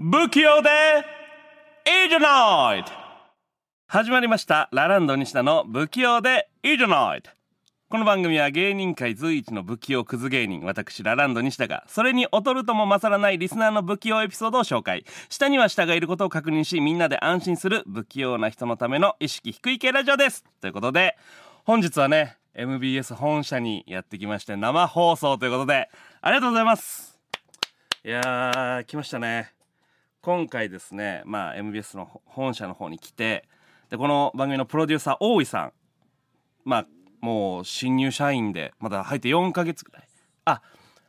不器用でいいじゃない始まりました。ラランド西田の不器用でいいじゃないこの番組は芸人界随一の不器用クズ芸人。私ラランド西田がそれに劣るとも勝らないリスナーの不器用エピソードを紹介。下には下がいることを確認しみんなで安心する不器用な人のための意識低い系ラジオです。ということで本日はね MBS 本社にやってきまして生放送ということでありがとうございます。いやー来ましたね。今回ですねまあ MBS の本社の方に来てでこの番組のプロデューサー大井さんまあもう新入社員でまだ入って4ヶ月ぐらい。あ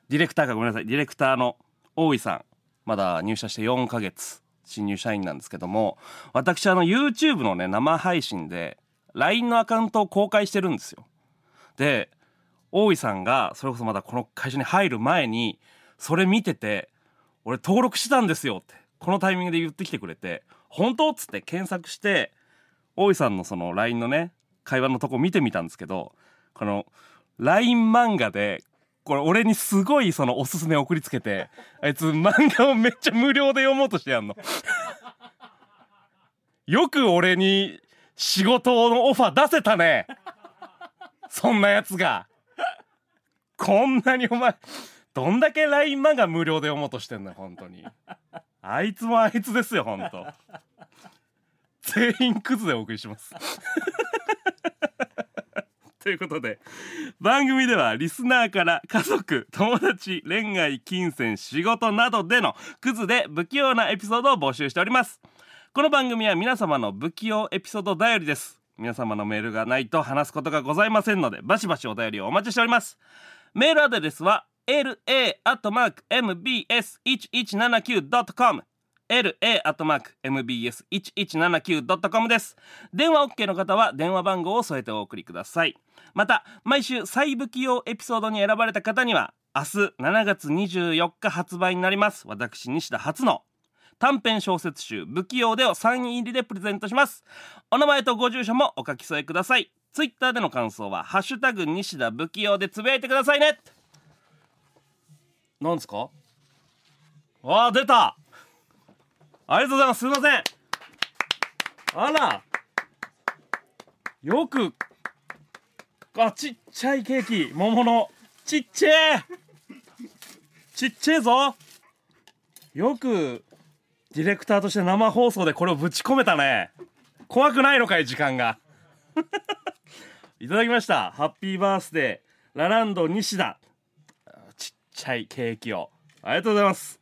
ディレクターかごめんなさい。ディレクターの大井さんまだ入社して4ヶ月新入社員なんですけども私あの YouTube のね生配信で LINE のアカウントを公開してるんですよ。で大井さんがそれこそまだこの会社に入る前にそれ見てて俺登録してたんですよって。このタイミングで言ってきてくれて本当っつって検索して大井さんのその LINE のね会話のとこ見てみたんですけどこの LINE 漫画でこれ俺にすごいそのおすすめ送りつけてあいつ漫画をめっちゃ無料で読もうとしてやんの。よく俺に仕事のオファー出せたね。そんなやつが。こんなにお前どんだけ LINE 漫画無料で読もうとしてんの本当に。あいつもあいつですよ本当。全員クズでお送りします。ということで番組ではリスナーから家族友達恋愛金銭仕事などでのクズで不器用なエピソードを募集しております。この番組は皆様の不器用エピソードだよりです。皆様のメールがないと話すことがございませんのでバシバシお便りをお待ちしております。メールアドレスは la.mbs1179.com la.mbs1179.com です。電話 OK の方は電話番号を添えてお送りください。また毎週再不器用エピソードに選ばれた方には明日7月24日発売になります。私西田初の短編小説集「不器用で」をサイン入りでプレゼントします。お名前とご住所もお書き添えください。ツイッターでの感想は「ハッシュタグ西田不器用」でつぶやいてくださいね。なんですか？あ出た！ありがとうございます。すいません。あら！よくあちっちゃいケーキ。桃のちっちゃい。ちっちゃいぞ。よくディレクターとして生放送でこれをぶち込めたね。怖くないのかい時間が。いただきました。ハッピーバースデー。ラランド西田。ちゃいケーキを。ありがとうございます。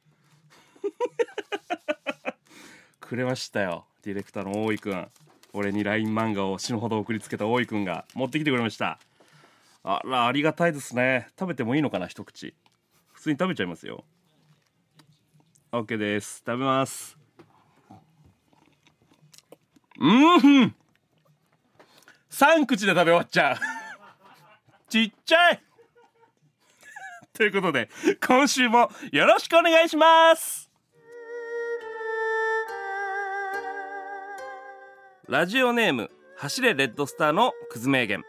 くれましたよディレクターの大井くん。俺に LINE 漫画を死ぬほど送りつけた大井くんが持ってきてくれました。あらありがたいですね。食べてもいいのかな一口。普通に食べちゃいますよ。OK です。食べます。うん3口で食べ終わっちゃう。ちっちゃい。ということで今週もよろしくお願いします。ラジオネーム走れレッドスターのクズ名言。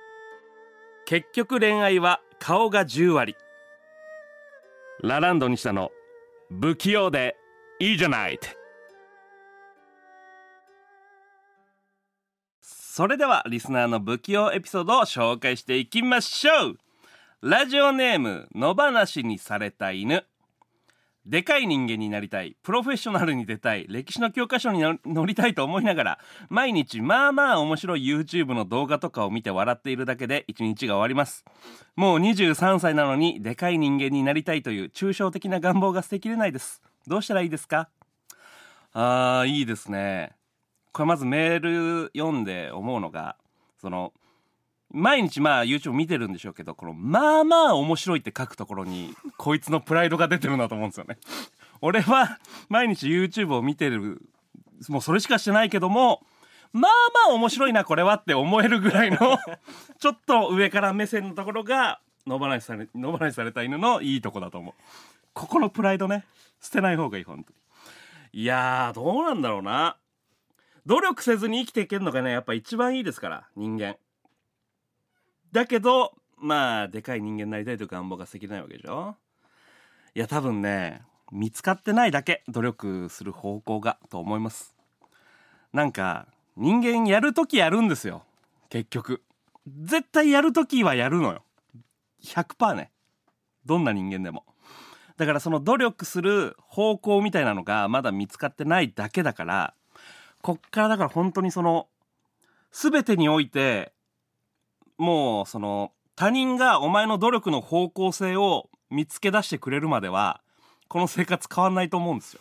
結局恋愛は顔が10割。ラランド西田の不器用でいいじゃないって。それではリスナーの不器用エピソードを紹介していきましょう。ラジオネーム野放しにされた犬。でかい人間になりたい。プロフェッショナルに出たい。歴史の教科書に載りたいと思いながら毎日まあまあ面白い YouTube の動画とかを見て笑っているだけで一日が終わります。もう23歳なのにでかい人間になりたいという抽象的な願望が捨てきれないです。どうしたらいいですか？あーいいですね。これまずメール読んで思うのがその毎日まあ YouTube 見てるんでしょうけどこのまあまあ面白いって書くところに こいつのプライドが出てるなと思うんですよね。俺は毎日 YouTube を見てるもうそれしかしてないけどもまあまあ面白いなこれはって思えるぐらいの ちょっと上から目線のところが野放しされ野放しされた犬のいいとこだと思う。ここのプライドね捨てない方がいい本当に。いやどうなんだろうな。努力せずに生きていけるのがねやっぱ一番いいですから人間。だけどまあでかい人間になりたいという願望が捨てきれないわけでしょ？いや多分ね見つかってないだけ努力する方向がと思います。なんか人間やるときやるんですよ。結局。絶対やるときはやるのよ。100%ね。どんな人間でも。だからその努力する方向みたいなのがまだ見つかってないだけだからこっからだから本当にその全てにおいてもうその他人がお前の努力の方向性を見つけ出してくれるまではこの生活変わんないと思うんですよ。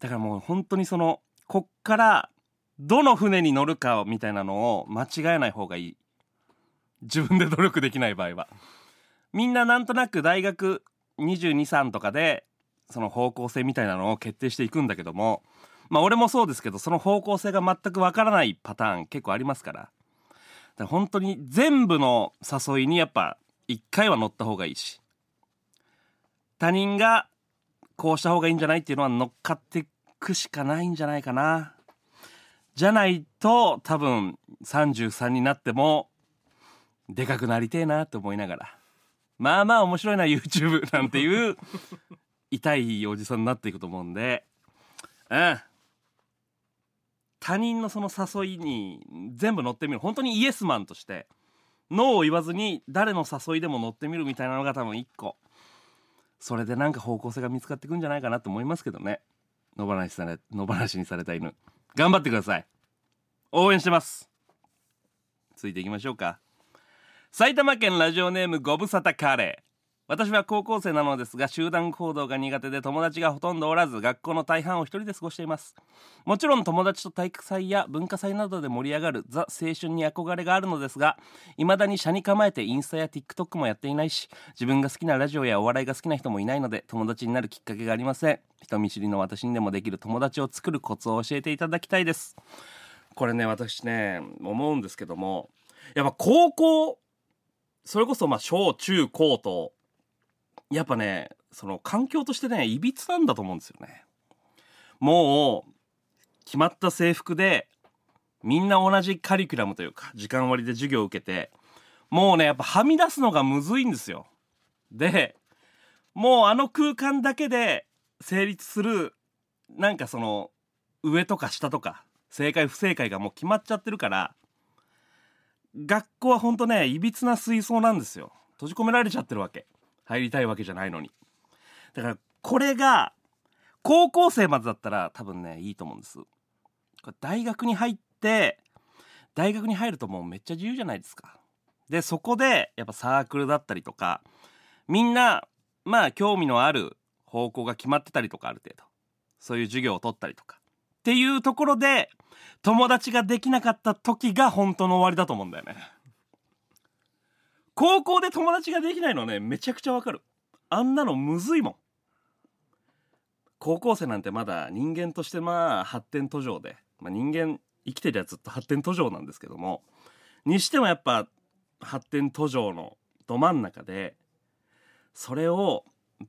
だからもう本当にそのこっからどの船に乗るかみたいなのを間違えない方がいい。自分で努力できない場合は。みんななんとなく大学223とかでその方向性みたいなのを決定していくんだけどもまあ俺もそうですけどその方向性が全くわからないパターン結構ありますから。本当に全部の誘いにやっぱ一回は乗った方がいいし他人がこうした方がいいんじゃないっていうのは乗っかってくしかないんじゃないかな。じゃないと多分33になってもでかくなりてえなって思いながら。まあまあ面白いな YouTube なんていう痛いおじさんになっていくと思うんで。うん。他人のその誘いに全部乗ってみる。本当にイエスマンとしてノーを言わずに誰の誘いでも乗ってみるみたいなのが多分一個。それでなんか方向性が見つかってくんじゃないかなと思いますけどね。野放しされ野放しにされた犬。頑張ってください。応援してます。続いていきましょうか。埼玉県ラジオネームご無沙汰カレー。私は高校生なのですが集団行動が苦手で友達がほとんどおらず学校の大半を一人で過ごしています。もちろん友達と体育祭や文化祭などで盛り上がるザ青春に憧れがあるのですが未だに車に構えてインスタや TikTok もやっていないし自分が好きなラジオやお笑いが好きな人もいないので友達になるきっかけがありません。人見知りの私にでもできる友達を作るコツを教えていただきたいです。これね私ね思うんですけどもやっぱ高校それこそまあ小中高とやっぱねその環境としてねいびつなんだと思うんですよね。もう決まった制服でみんな同じカリキュラムというか時間割で授業を受けてもうねやっぱはみ出すのがむずいんですよ。でもうあの空間だけで成立するなんかその上とか下とか正解不正解がもう決まっちゃってるから学校はほんとねいびつな水槽なんですよ。閉じ込められちゃってるわけ。入りたいわけじゃないのに。だからこれが高校生までだったら多分ねいいと思うんです。大学に入って大学に入るともうめっちゃ自由じゃないですか。でそこでやっぱサークルだったりとかみんなまあ興味のある方向が決まってたりとかある程度。そういう授業を取ったりとか。っていうところで友達ができなかった時が本当の終わりだと思うんだよね。高校で友達ができないのねめちゃくちゃわかる。あんなのむずいもん。高校生なんてまだ人間としてまあ発展途上で、まあ、人間生きてりゃずっと発展途上なんですけどもにしてもやっぱ発展途上のど真ん中でそれを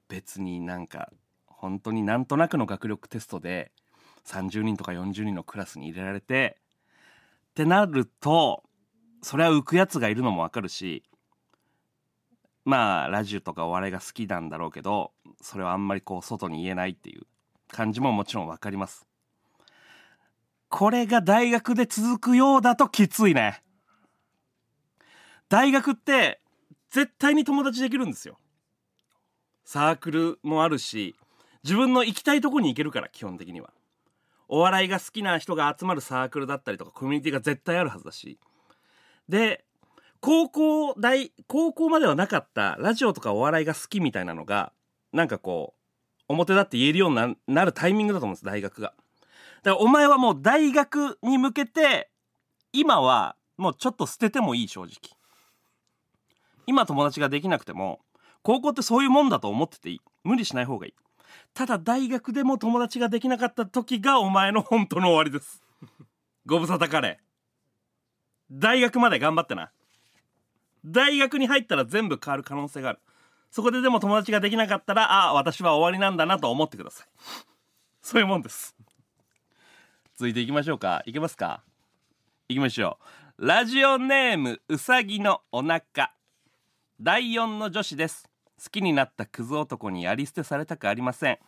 別になんか本当になんとなくの学力テストで30人とか40人のクラスに入れられてってなるとそれは浮くやつがいるのもわかるしまあラジオとかお笑いが好きなんだろうけどそれはあんまりこう外に言えないっていう感じももちろんわかります。これが大学で続くようだときついね。大学って絶対に友達できるんですよ。サークルもあるし自分の行きたいとこに行けるから基本的には。お笑いが好きな人が集まるサークルだったりとかコミュニティが絶対あるはずだし。で高校大高校まではなかったラジオとかお笑いが好きみたいなのがなんかこう表立って言えるようになるタイミングだと思うんです大学が。だからお前はもう大学に向けて今はもうちょっと捨ててもいい正直。今友達ができなくても高校ってそういうもんだと思ってていい。無理しない方がいい。ただ大学でも友達ができなかった時がお前の本当の終わりです。ご無沙汰カレー大学まで頑張ってな。大学に入ったら全部変わる可能性がある。そこででも友達ができなかったらああ私は終わりなんだなと思ってください。そういうもんです。続いていきましょうか。いけますか？いきましょう。ラジオネームうさぎのお腹。第4の女子です。好きになったクズ男にやり捨てされたくありません。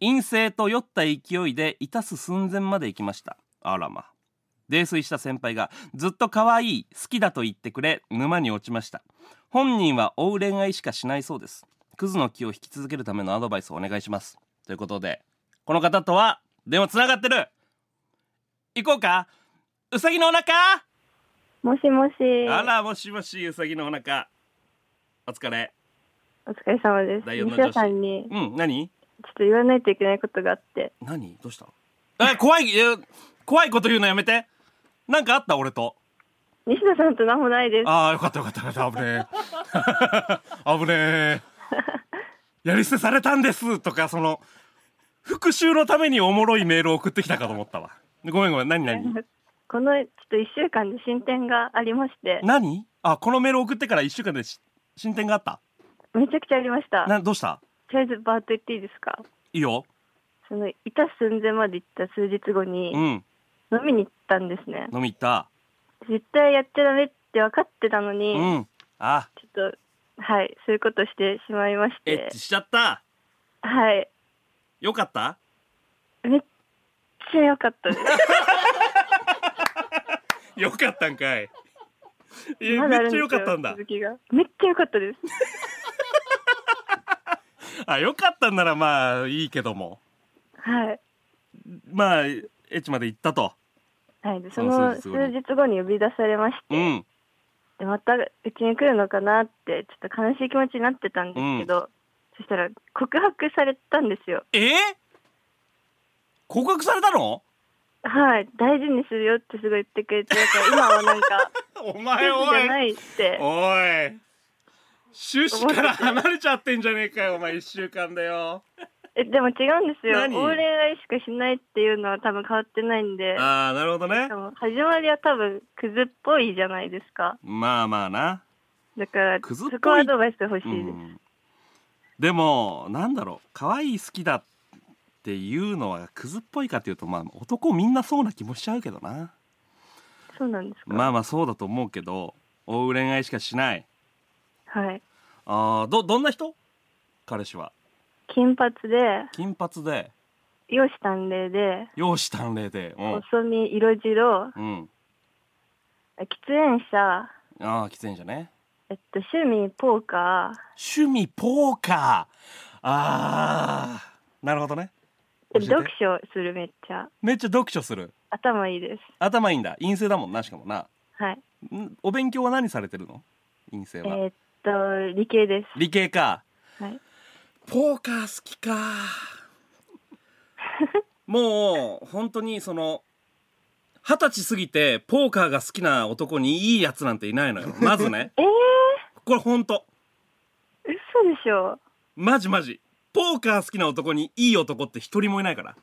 陰性と酔った勢いでいたす寸前まで行きました。あらま。泥酔した先輩がずっと可愛い好きだと言ってくれ沼に落ちました本人は追う恋愛しかしないそうです。クズの気を引き続けるためのアドバイスをお願いしますということでこの方とは電話つながってる。行こうか。うさぎのお腹。もしもし。あらもしもしうさぎのお腹。お疲れ。お疲れ様です。第四の女子に。うん何？ちょっと言わないといけないことがあって。何？どうした？え怖いえ怖いこと言うのやめてなんかあった俺と。西田さんと何もないです。ああよかったよかったよかった。危ねえ。危ねえ。やり捨てされたんですとかその復讐のためにおもろいメールを送ってきたかと思ったわ。ごめんごめん何何？このちょっと一週間で進展がありまして、何？あこのメール送ってから1週間でし進展があった？めちゃくちゃありました。などうした？とりあえずバーッと言っていいですか？いいよ。その、いた寸前まで行った数日後にうん飲みに行ったんですね。飲み行った？絶対やっちゃダメって分かってたのに、うんあちょっと、はい、そういうことしてしまいましてエッチ、しちゃった？はい。よかった？めっちゃ良かったです。よかったんかいえまだあめっちゃよかったんだ続きが。めっちゃ良かったです。あよかったんならまあいいけどもはい。まあエッチまで行ったとはい、でそそのの数数日後に呼び出されまして、うん。でまたうちに来るのかなってちょっと悲しい気持ちになってたんですけど、そしたら告白されたんですよ。え？ー、告白されたの？はい。大事にするよってすごい言ってくれて今はなんか お前おい。じゃないって。おい。趣旨から離れちゃってんじゃねえかよお前一週間だよえでも違うんですよ。何？大恋愛しかしないっていうのは多分変わってないんで。ああなるほどね。でも始まりは多分クズっぽいじゃないですか。まあまあな。だからクズっぽい？そこはアドバイス欲しういです、ん。でもなんだろう。可愛い好きだっていうのはクズっぽいかっていうとまあ男みんなそうな気もしちゃうけどな。そうなんですか、まあまあそうだと思うけど追う恋愛しかしない。はい。あーどどんな人？彼氏は金髪で。金髪で。容姿端麗で。容姿端麗で。うん、細身色白。うん、喫煙者。ああ喫煙者ね。えっと趣味ポーカ趣味ポーカー。ああなるほどね。読書するめっちゃ。めっちゃ読書する。頭いいです。頭いいんだ。陰性だもんなしかもな。はい。ん？お勉強は何されてるの？陰性えは、ーっと理系です。理系か。はいポーカー好きか。もう本当にその二十歳過ぎてポーカーが好きな男にいいやつなんていないのよ。まずね。えー、これ本当。嘘でしょ。マジマジ。ポーカー好きな男にいい男って一人もいないから。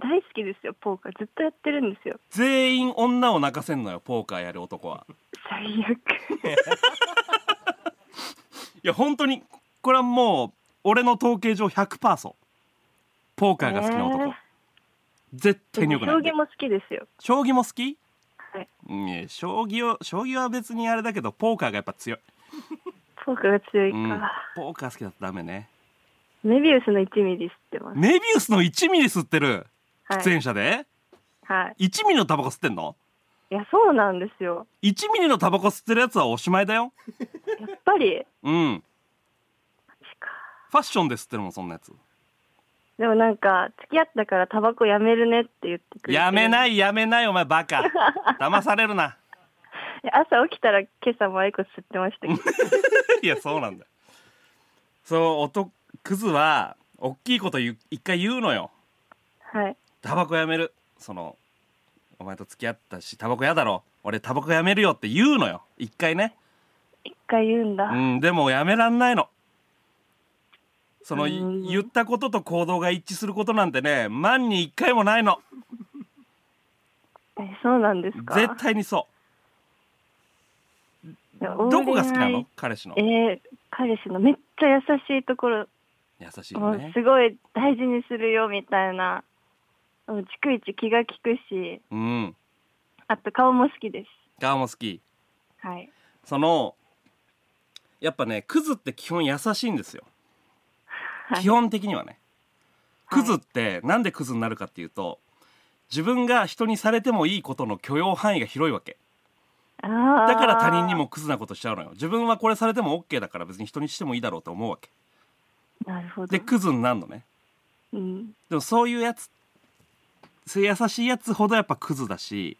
大好きですよポーカー。ずっとやってるんですよ。全員女を泣かせんのよポーカーやる男は。最悪。いや本当にこれはもう俺の統計上100%そうポーカーが好きな男、えー。絶対によくない。将棋も好きですよ。将棋も好き？はい。うんいや将棋を将棋は別にあれだけどポーカーがやっぱ強い、ポーカーが強いか、うん、ポーカー好きだとダメね。メビウスの1ミリ知ってます。メビウスの1ミリ吸ってる？はい。喫煙者で、はい。1ミリのタバコ吸ってんの？いやそうなんですよ。1ミリのタバコ吸ってるやつはおしまいだよ。やっぱり？うんァッションで吸ってるもんそんなやつ。でもなんか付き合ったからタバコやめるねって言ってくれて。やめないいやめないお前バカ。騙されるな。朝起きたら今朝もアイコス吸ってましたけど。いやそうなんだよ。そう男クズは大きいこと一回言うのよ。はい。タバコやめる。そのお前と付き合ったしタバコやだろ。俺タバコやめるよって言うのよ。一回ね。一回言うんだ、うんでもやめらんないのそのうん言ったことと行動が一致することなんてね万に一回もないの。えそうなんですか？絶対にそう。どこが好きなの？彼氏の。えー彼氏のめっちゃ優しいところ。優しいね。すごい大事にするよみたいな。逐一気が利くし。うん。あと顔も好きです。顔も好き。はい。そのやっぱねクズって基本優しいんですよ、はい。基本的にはね。はい。クズってなんでクズになるかっていうと自分が人にされてもいいことの許容範囲が広いわけ。だから他人にもクズなことしちゃうのよ。自分はこれされても OK だから別に人にしてもいいだろうと思うわけ。なるほど。でクズになるのね。うん。でもそういうやつそういう優しいやつほどやっぱクズだし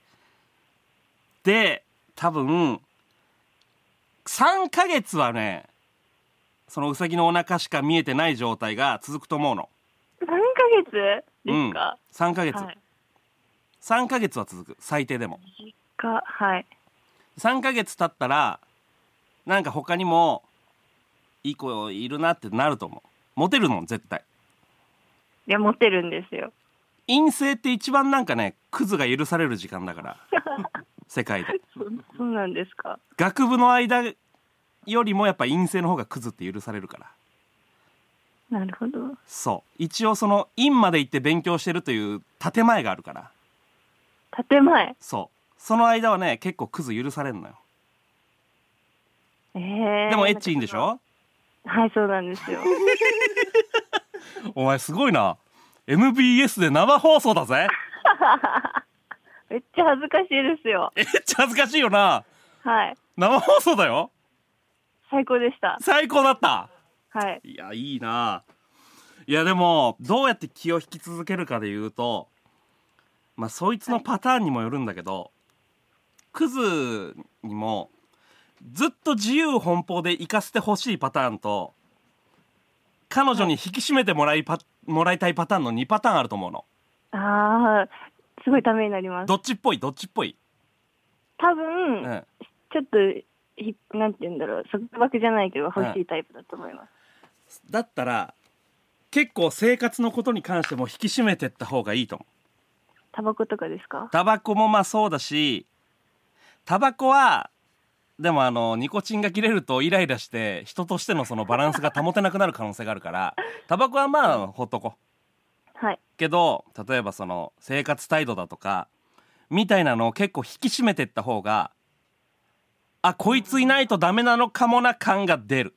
で多分3ヶ月はねそのウサギのお腹しか見えてない状態が続くと思うの。3ヶ月？ですか、3ヶ月、はい。3ヶ月は続く。最低でも。かはい。3ヶ月経ったらなんか他にもいい子いるなってなると思う。モテるの絶対。いやモテるんですよ。陰性って一番なんかねクズが許される時間だから。世界で。そそうなんですか？学部の間よりもやっぱ陰性の方がクズって許されるから。なるほど。そう。一応その院まで行って勉強してるという建前があるから。建前？そう。その間はね結構クズ許されるのよ。えー、でもエッチいいんでしょ？はいそうなんですよ。お前すごいな。MBS で生放送だぜ。めっちゃ恥ずかしいですよ。えっちゃ恥ずかしいよな。はい。生放送だよ最高でした。最高だった。はい。いやいいな。いやでもどうやって気を引き続けるかで言うとまあそいつのパターンにもよるんだけど、クズにもずっと自由奔放で行かせてほしいパターンと彼女に引き締めてもらいパもらいたいパターンの2パターンあると思うの。あーすごいためになります。どっちっぽい？どっちっぽい、多う分、ん、ちょっとひなんて言うんだろう。束縛じゃないけど欲しいタイプだと思います、だったら結構生活のことに関しても引き締めてった方がいいと思う。タバコとかですか？タバコもまあそうだしタバコはでもあのニコチンが切れるとイライラして人としてのそのバランスが保てなくなる可能性があるから タバコはまあほっとこはい。けど例えばその生活態度だとかみたいなのを結構引き締めてった方があこいついないとダメなのかもな感が出る。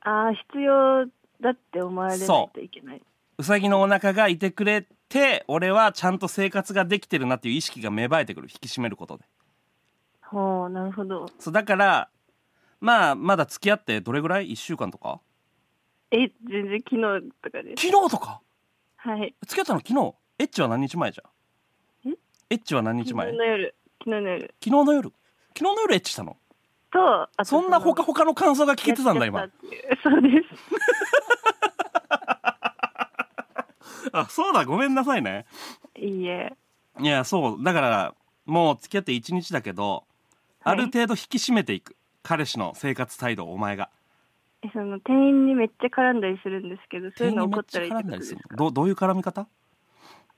ああ必要だって思われないといけない。うさぎのお腹がいてくれて俺はちゃんと生活ができてるなっていう意識が芽生えてくる。引き締めることで。ほうなるほど。そうだからまあまだ付き合ってどれぐらい？1週間とか？え全然昨日とかです。昨日とか？はい。付き合ったの昨日？エッチは何日前じゃん？え？エッチは何日昨前？昨日の夜。昨日の夜。日の夜？昨日の夜エッチしたの？とあとそんなほかのほかの感想が聞けてたんだ今。やっちゃったっていう。そうですあそうだごめんなさいね。いいえ。いやそうだからもう付き合って1日だけど、ある程度引き締めていく。彼氏の生活態度をお前が。えその店員にめっちゃ絡んだりするんですけどそういうの怒ったらいいって絡んだりすことですかるどうどういう絡み方？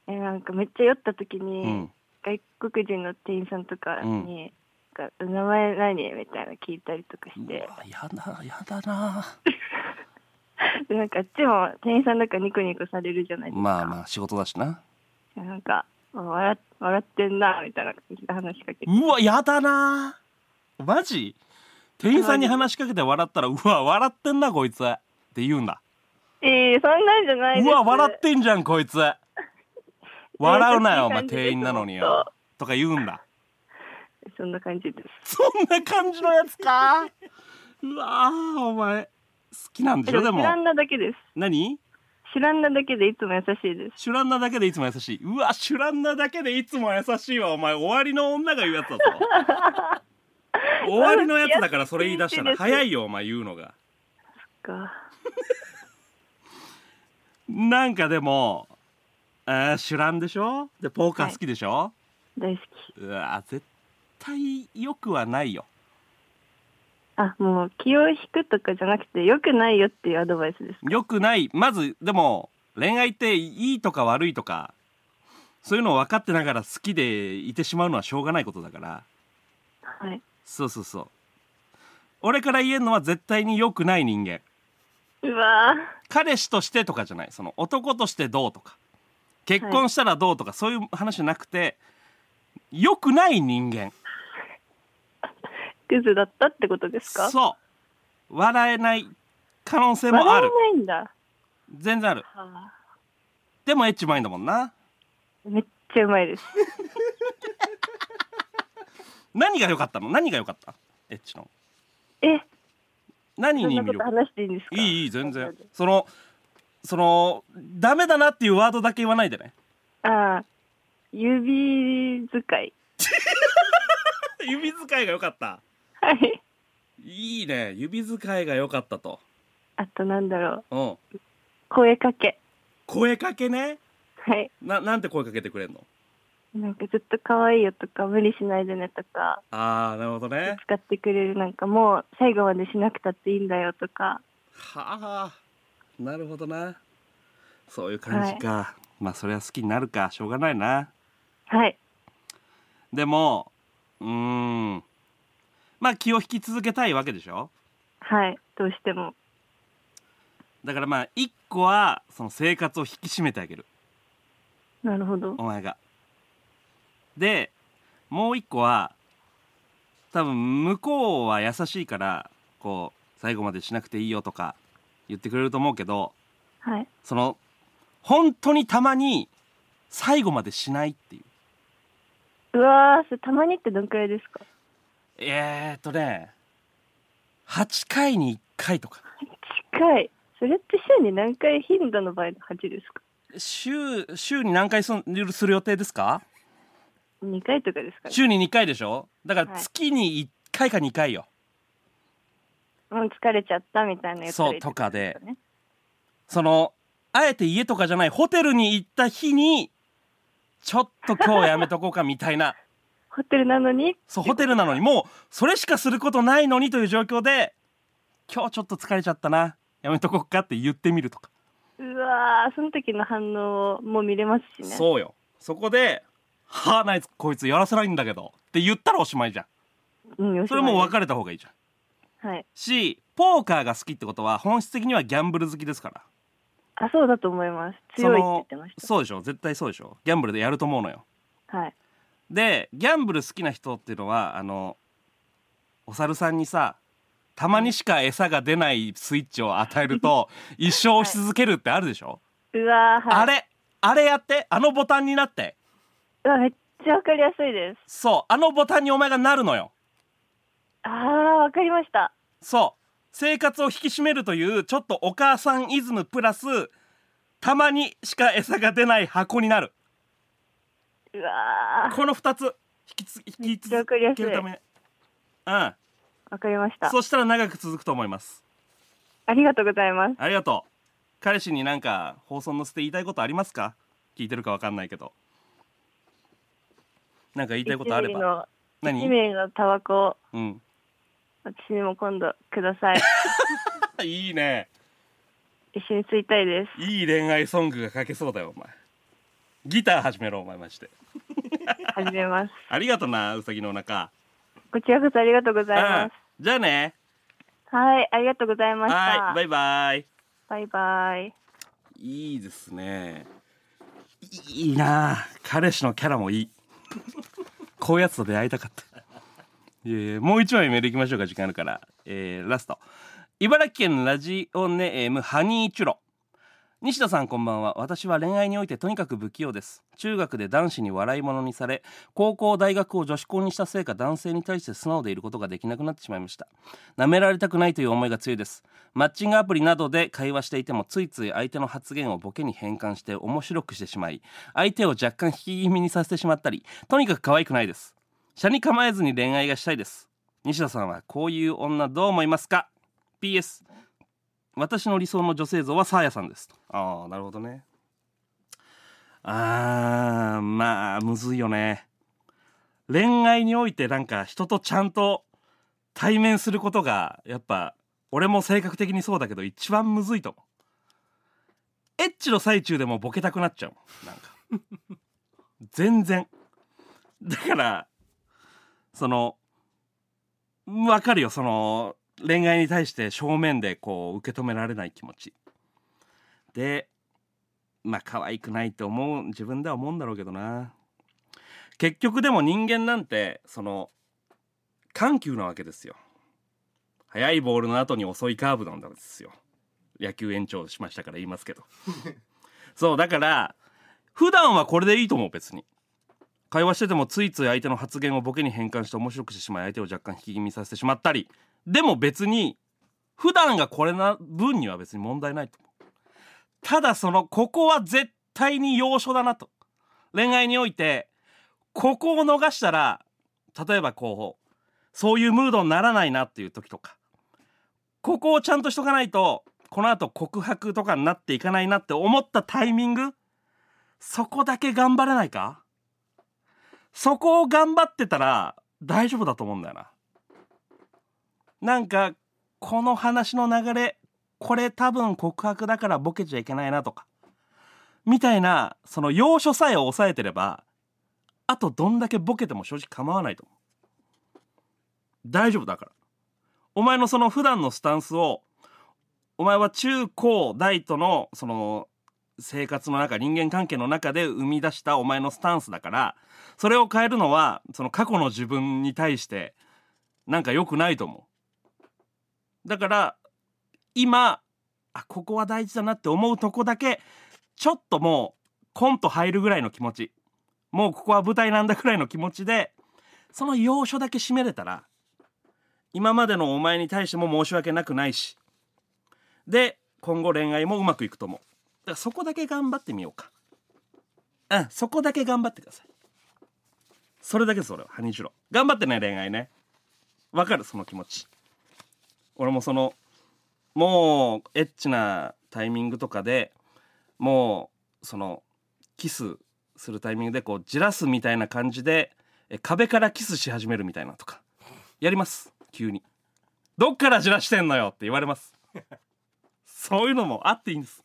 えなんかめっちゃ酔った時うに、ん。外国人の店員さんとかに「なんか名前何?」みたいな聞いたりとかしうてわやだやだな。で なんかあっちも店員さんだからニコニコされるじゃないですか。まあまあ仕事だしな。なんか笑っ笑ってんなみたいな話しかけて。うわやだな。マジ？店員さんに話しかけて笑ったら うわ笑ってんなこいつ。って言うんだ。えー、そんなんじゃないうわ笑ってんじゃんこいつ。笑うなよお前店員なのによ。とか言うんだそんな感じです。そんな感じのやつか？うわーお前好きなんでしょ？でも知らんなだけです。何？知らんなだけでいつも優しいです。シュランナだけでいつも優しい。うわシュランナだけでいつも優しいわ。お前終わりの女が言うやつだぞ。終わりのやつだからそれ言い出したら早いよお前言うのが。か。なんかでもあーシュランでしょ？でポーカー好きでしょ、大好き。うわ絶対良くはないよ。あ、もう気を引くとかじゃなくて、良くないよっていうアドバイスですか？良くない。まずでも恋愛っていいとか悪いとかそういうのを分かってながら好きでいてしまうのはしょうがないことだから。はい。そうそうそう。俺から言えるのは絶対に良くない人間。うわ彼氏としてとかじゃない。その男としてどうとか。結婚したらどうとか、そういう話じゃなくて良くない人間。ー、クズだったってことですか？そう。笑えない可能性もあ笑るえないんだ。全然ある。はあ。でもエッチうまいんだもんな。めっちゃうまいです。何が良かったの？何が良かった？エッチの。え、何に魅力？話していいんですか？いいいい全然。そのそのダメだなっていうワードだけ言わないでね。ああ、指使い。指使いが良かったはい。いいね。指使いが良かったと。あとなんだろう。うん。声かけ。声かけね。はい。ななんて声かけてくれんの？なんかずっと可愛いよとか、無理しないでねとか、ああなるほどね。使ってくれる。なんかもう最後までしなくたっていいんだよとか。はあ。なるほどな。そういう感じか、まあそれは好きになるか。しょうがないな。はい。でもうーんまあ気を引き続けたいわけでしょ？はい。どうしても。だからまあ一個はその生活を引き締めてあげるなるほど。お前がでもう一個は多分向こうは優しいからこう最後までしなくていいよとか言ってくれると思うけどはい。その本当にたまに最後までしないっていううわー、それたまにってどんくらいですか？えー、っとね8回に1回とか。近い。それって週に何回頻度の場合の8ですか？週週に何回するする予定ですか ?2 回とかですかね。週に2回でしょ？だからはい。月に1回か2回よ。もう疲れちゃったみたいなやつそうとかで。ね。そのあえて家とかじゃないホテルに行った日にちょっと今日やめとこうかみたいなホテルなのに？そうホテルなのにもうそれしかすることないのにという状況で今日ちょっと疲れちゃったなやめとこうかって言ってみるとか、うわー、その時の反応も見れますしね。そうよそこで「はあないこいつやらせないんだけど」って言ったらおしまいじゃんうん。それもう別れ。れた方がいいじゃんはい。しポーカーが好きってことは本質的にはギャンブル好きですからあ、そうだと思います。そ強いって言のってました。そうでしょ絶対そうでしょギャンブルでやると思うのよはい。でギャンブル好きな人っていうのはあのお猿さんにさたまにしか餌が出ないスイッチを与えると一生押し続けるってあるでしょ、うはい。あれあれやってあのボタンになって。うわ、めっちゃわかりやすいです。そうあのボタンにお前がなるのよ。あー、わかりました。そう。生活を引き締めるというちょっとお母さんイズムプラスたまにしか餌が出ない箱になるうわー、この2つ引きつ引き続けるためうん。わかりました。そしたら長く続くと思います。ありがとうございます。ありがとう。彼氏になんか放送乗せて言いたいことありますか？聞いてるかわかんないけど。なんか言いたいことあれ1ミリばの、1何ミリのタバコ、うん。私にも今度ください。いいね。一緒に吸いたいです。いい恋愛ソングが書けそうだよお前ギター始めろお前マジで。始めます。ありがとなうさぎのお腹。こちらこそありがとうございまうんじゃあね。す。はい、ありがとうございました。はいバイバイ。バイバイ。いいですね。いいな。彼氏のキャラもいい。こういうやつと出会いたかった。いやもう一枚メールいきましょうか時間あるから、えー、ラスト。茨城県ラジオネームハニーチュロ西田さんこんばんは。私は恋愛においてとにかく不器用です。中学で男子に笑い物にされ高校大学を女子校にしたせいか男性に対して素直でいることができなくなってしまいました。舐められたくないという思いが強いです。マッチングアプリなどで会話していてもついつい相手の発言をボケに変換して面白くしてしまい相手を若干引き気味にさせてしまったりとにかく可愛くないです。車に構えずに恋愛がしたいです。西田さんはこういう女どう思いますか？PS 私の理想の女性像はサーヤさんです。とああなるほどね。あーまあむずいよね。恋愛においてなんか人とちゃんと対面することがやっぱ俺も性格的にそうだけど一番むずいと思う。エッチの最中でもボケたくなっちゃう。なんか。全然。だからそのわかるよ。その恋愛に対して正面でこう受け止められない気持ち。でまあ可愛くないって思う自分では思うんだろうけどな。結局でも人間なんてその緩急なわけですよ。速いボールの後に遅いカーブなんですよ。野球延長しましたから言いますけど。そうだから普段はこれでいいと思う別に。会話しててもついつい相手の発言をボケに変換して面白くしてしまい相手を若干引き気味させてしまったり。でも別に普段がこれな分には別に問題ないと思うただそのここは絶対に要所だなと恋愛においてここを逃したら例えばこうそういうムードにならないなっていう時とかここをちゃんとしとかないとこの後告白とかになっていかないなって思ったタイミングそこだけ頑張れないか？そこを頑張ってたら大丈夫だと思うんだよな。なんかこの話の流れこれ多分告白だからボケちゃいけないなとかみたいなその要所さえ抑えてればあとどんだけボケても正直構わないと。思う大丈夫だから。お前のその普段のスタンスをお前は中高大とのその生活の中人間関係の中で生み出したお前のスタンスだからそれを変えるのはその過去の自分に対してなんか良くないと思う。だから今あここは大事だなって思うとこだけちょっともうコント入るぐらいの気持ち。もうここは舞台なんだくらいの気持ちでその要所だけ締めれたら今までのお前に対しても申し訳なくないしで今後恋愛もうまくいくと思う。だからそこだけ頑張ってみようか。うんそこだけ頑張ってください。それだけです俺は。ハニーシロ頑張ってね恋愛ね。わかるその気持ち。俺もそのもうエッチなタイミングとかでもうそのキスするタイミングでこうじらすみたいな感じで壁からキスし始めるみたいなとかやります。急に。どっからじらしてんのよって言われます。そういうのもあっていいんです。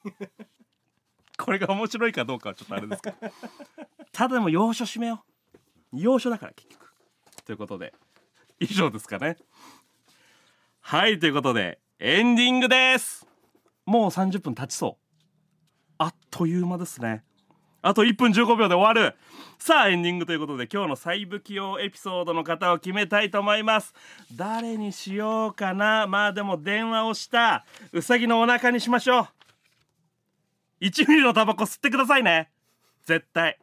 これが面白いかどうかはちょっとあれですけど。ただでも要所締めよう。要所だから結局。ということで。以上ですかね。はいということで。エンディングです。もう30分経ちそう。あっという間ですね。あと1分15秒で終わる。さあエンディングということで今日の細部起用エピソードの方を決めたいと思います。誰にしようかな。まあでも電話をした。うさぎのお腹にしましょう。1ミリのタバコ吸ってくださいね。絶対。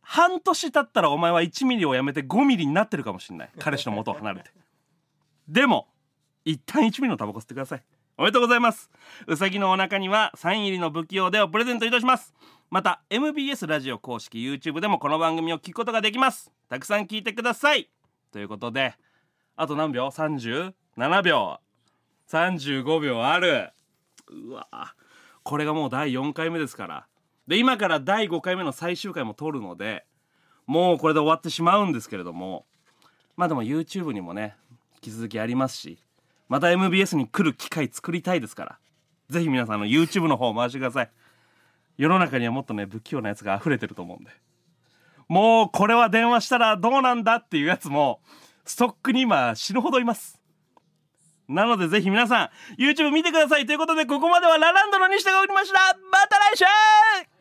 半年経ったらお前は1ミリをやめて5ミリになってるかもしれない。彼氏の元を離れてでも一旦1ミリのタバコ吸ってください。おめでとうございます。うさぎのお腹にはサイン入りの不器用でをプレゼントいたします。また MBS ラジオ公式 YouTube でもこの番組を聞くことができます。たくさん聞いてください。ということであと何秒 ?37 秒。35秒ある。うわこれがもう第4回目ですから。で今から第5回目の最終回も撮るのでもうこれで終わってしまうんですけれども。まあでも YouTube にもねき続きありますしまた MBS に来る機会作りたいですからぜひ皆さんの YouTube の方を回してください。世の中にはもっとね不器用なやつが溢れてると思うんで。もうこれは電話したらどうなんだっていうやつもストックに今死ぬほどいます。なのでぜひ皆さん YouTube 見てくださいということでここまではラランドの西田がおりました。また来週